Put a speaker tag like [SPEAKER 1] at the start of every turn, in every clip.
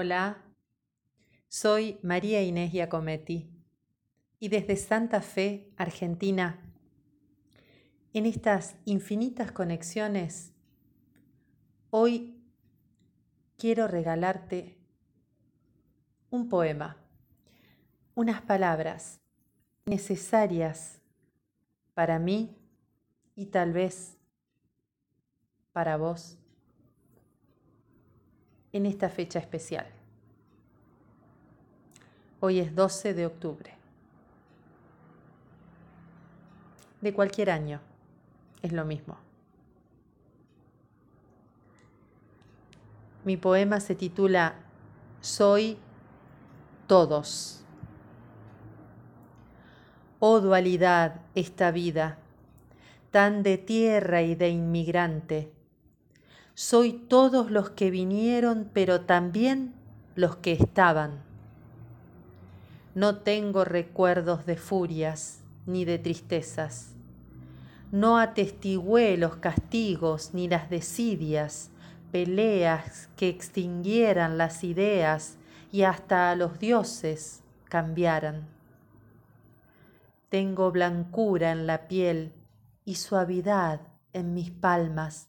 [SPEAKER 1] Hola, soy María Inés Giacometti y desde Santa Fe, Argentina, en estas infinitas conexiones, hoy quiero regalarte un poema, unas palabras necesarias para mí y tal vez para vos en esta fecha especial. Hoy es 12 de octubre. De cualquier año, es lo mismo. Mi poema se titula Soy todos. Oh dualidad esta vida, tan de tierra y de inmigrante soy todos los que vinieron, pero también los que estaban. No tengo recuerdos de furias ni de tristezas. No atestigué los castigos ni las desidias, peleas que extinguieran las ideas y hasta a los dioses cambiaran. Tengo blancura en la piel y suavidad en mis palmas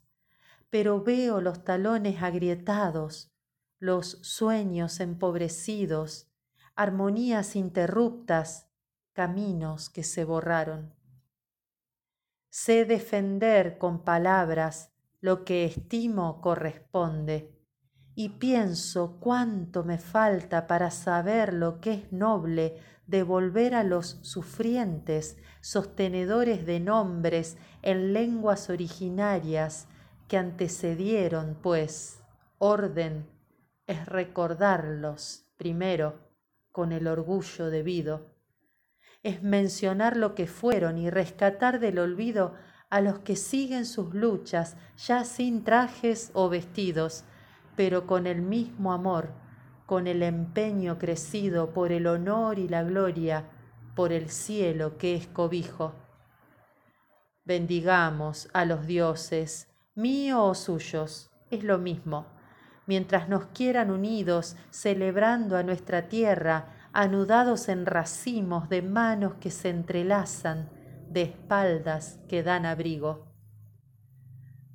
[SPEAKER 1] pero veo los talones agrietados, los sueños empobrecidos, armonías interruptas, caminos que se borraron. Sé defender con palabras lo que estimo corresponde y pienso cuánto me falta para saber lo que es noble devolver a los sufrientes, sostenedores de nombres en lenguas originarias, que antecedieron, pues, orden es recordarlos primero con el orgullo debido, es mencionar lo que fueron y rescatar del olvido a los que siguen sus luchas ya sin trajes o vestidos, pero con el mismo amor, con el empeño crecido por el honor y la gloria, por el cielo que es cobijo. Bendigamos a los dioses, mío o suyos, es lo mismo. Mientras nos quieran unidos, celebrando a nuestra tierra, anudados en racimos de manos que se entrelazan, de espaldas que dan abrigo.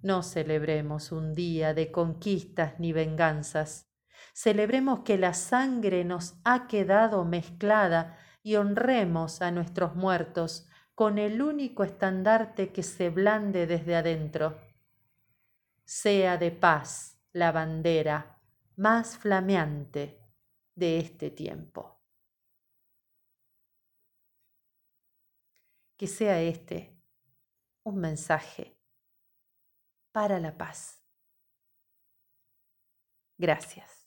[SPEAKER 1] No celebremos un día de conquistas ni venganzas. Celebremos que la sangre nos ha quedado mezclada y honremos a nuestros muertos con el único estandarte que se blande desde adentro sea de paz la bandera más flameante de este tiempo. Que sea este un mensaje para la paz. Gracias.